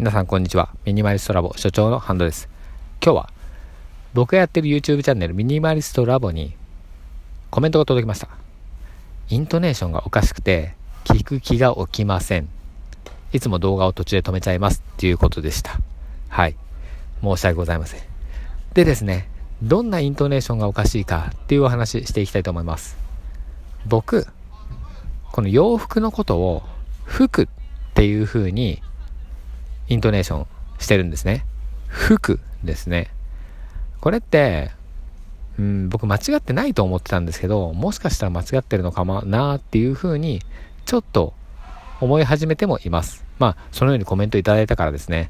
皆さんこんにちは。ミニマリストラボ所長のハンドです。今日は僕がやってる YouTube チャンネルミニマリストラボにコメントが届きました。イントネーションがおかしくて聞く気が起きません。いつも動画を途中で止めちゃいますっていうことでした。はい。申し訳ございません。でですね、どんなイントネーションがおかしいかっていうお話していきたいと思います。僕、この洋服のことを服っていう風にイントネーションしてるんですね。服ですね。これって、うん、僕間違ってないと思ってたんですけど、もしかしたら間違ってるのかもなっていうふうに、ちょっと思い始めてもいます。まあ、そのようにコメントいただいたからですね、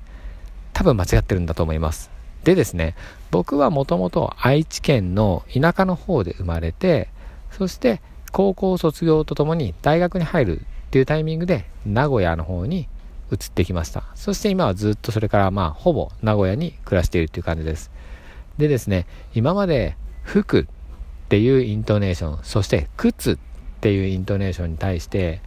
多分間違ってるんだと思います。でですね、僕はもともと愛知県の田舎の方で生まれて、そして高校卒業とともに大学に入るっていうタイミングで名古屋の方に移ってきました。そして今はずっとそれからまあほぼ名古屋に暮らしているという感じです。でですね今まで服っていうイントネーションそして靴っていうイントネーションに対して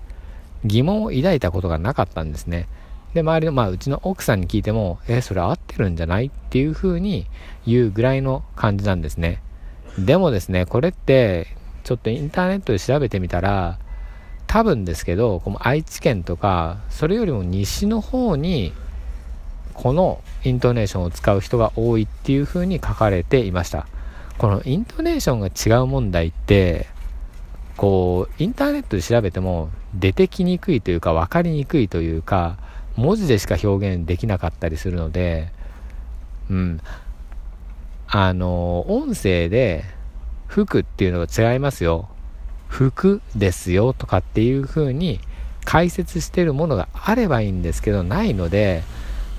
疑問を抱いたことがなかったんですね。で周りのまあうちの奥さんに聞いてもえそれ合ってるんじゃないっていう風に言うぐらいの感じなんですね。でもですねこれってちょっとインターネットで調べてみたら多分ですけどこの愛知県とかそれよりも西の方にこのイントネーションを使う人が多いっていう風に書かれていました。このイントネーションが違う問題ってこうインターネットで調べても出てきにくいというか分かりにくいというか文字でしか表現できなかったりするのでうん。あの音声で服っていうのが違いますよ。服ですよとかっていう風に解説してるものがあればいいんですけどないので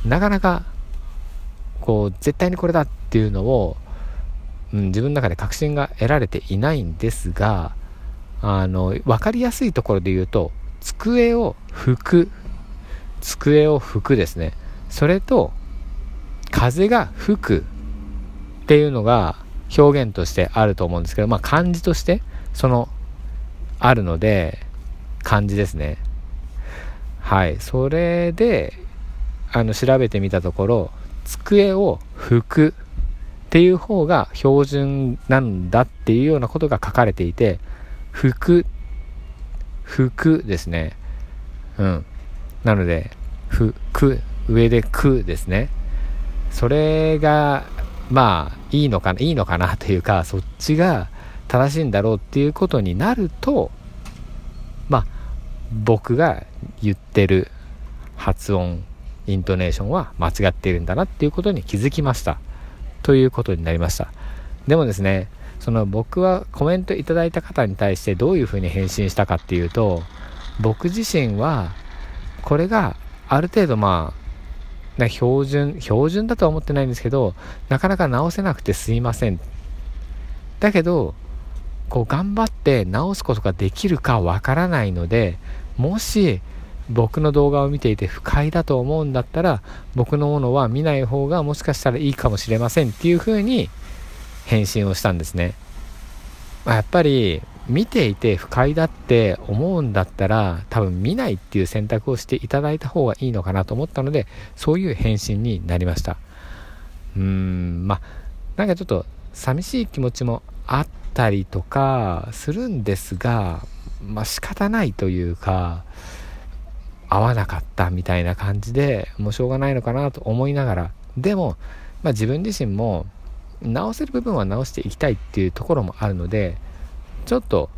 なかなかこう絶対にこれだっていうのを、うん、自分の中で確信が得られていないんですがあの分かりやすいところで言うと机を拭く。机を拭くですね。それと風が吹く。っていうのが表現としてあると思うんですけどまあ漢字としてそのあるので、漢字ですね。はい。それで、あの、調べてみたところ、机を拭くっていう方が標準なんだっていうようなことが書かれていて、拭く、拭くですね。うん。なので、ふ、く、上でくですね。それが、まあ、いいのかな、いいのかなというか、そっちが、正しいんだろうっていうことになるとまあ僕が言ってる発音イントネーションは間違っているんだなっていうことに気づきました。ということになりました。でもですねその僕はコメントいただいた方に対してどういうふうに返信したかっていうと僕自身はこれがある程度まあ標準標準だとは思ってないんですけどなかなか直せなくてすいません。だけどこう頑張って直すことができるかわからないのでもし僕の動画を見ていて不快だと思うんだったら僕のものは見ない方がもしかしたらいいかもしれませんっていう風に返信をしたんですね、まあ、やっぱり見ていて不快だって思うんだったら多分見ないっていう選択をしていただいた方がいいのかなと思ったのでそういう返信になりました。うーんまあなんかちょっと寂しい気持ちもあったりとかするんですが、まあ仕方ないというか、合わなかったみたいな感じでもうしょうがないのかなと思いながら、でも、まあ、自分自身も直せる部分は直していきたいっていうところもあるので、ちょっと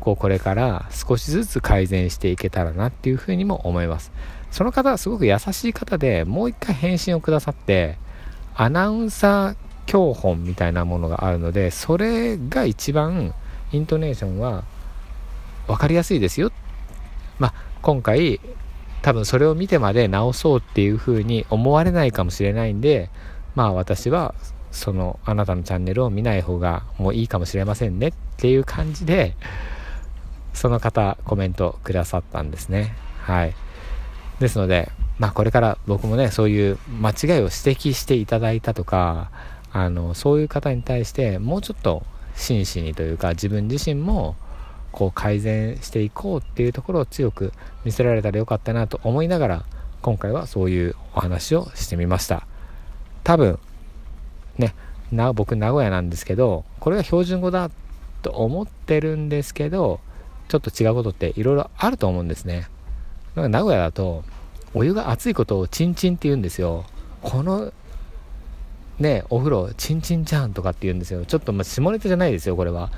こうこれから少しずつ改善していけたらなっていうふうにも思います。その方はすごく優しい方でもう一回返信をくださって、アナウンサー教本みたいなものがあるのでそれが一番イントネーションは分かりやすいですよ。まあ今回多分それを見てまで直そうっていう風に思われないかもしれないんでまあ私はそのあなたのチャンネルを見ない方がもういいかもしれませんね。っていう感じでその方コメントくださったんですね。はい。ですのでまあこれから僕もねそういう間違いを指摘していただいたとかあのそういう方に対してもうちょっと真摯にというか自分自身もこう改善していこうっていうところを強く見せられたらよかったなと思いながら今回はそういうお話をしてみました。多分ねな僕名古屋なんですけどこれが標準語だと思ってるんですけどちょっと違うことっていろいろあると思うんですね。か名古屋だとお湯が熱いことをチンチンって言うんですよ。このねお風呂チンチンじゃんとかって言うんですよ。ちょっとまあ下ネタじゃないですよこれは。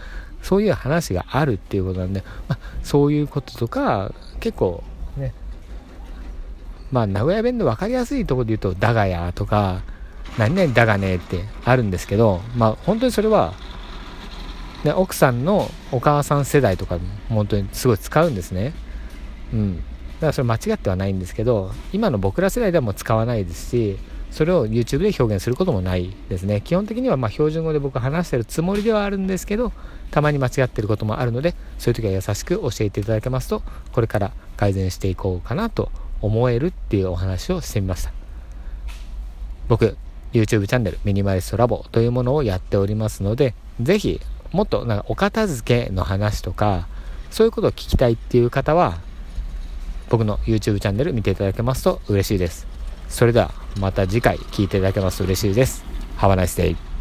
そういう話があるっていうことなんで、まあ、そういうこととか結構ね。まあ名古屋弁で分かりやすいところで言うと「だがや」とか「何々だがね」ってあるんですけどまあ本当にそれは、ね、奥さんのお母さん世代とか本当にすごい使うんですね。うん。だからそれ間違ってはないんですけど今の僕ら世代ではもう使わないですしそれを YouTube で表現することもないですね。基本的にはま標準語で僕話してるつもりではあるんですけどたまに間違ってることもあるのでそういう時は優しく教えていただけますとこれから改善していこうかなと思えるっていうお話をしてみました。僕 YouTube チャンネルミニマリストラボというものをやっておりますのでぜひもっとなんかお片付けの話とかそういうことを聞きたいっていう方は僕の YouTube チャンネル見ていただけますと嬉しいです。それではまた次回聞いていただけますと嬉しいです。Have a nice day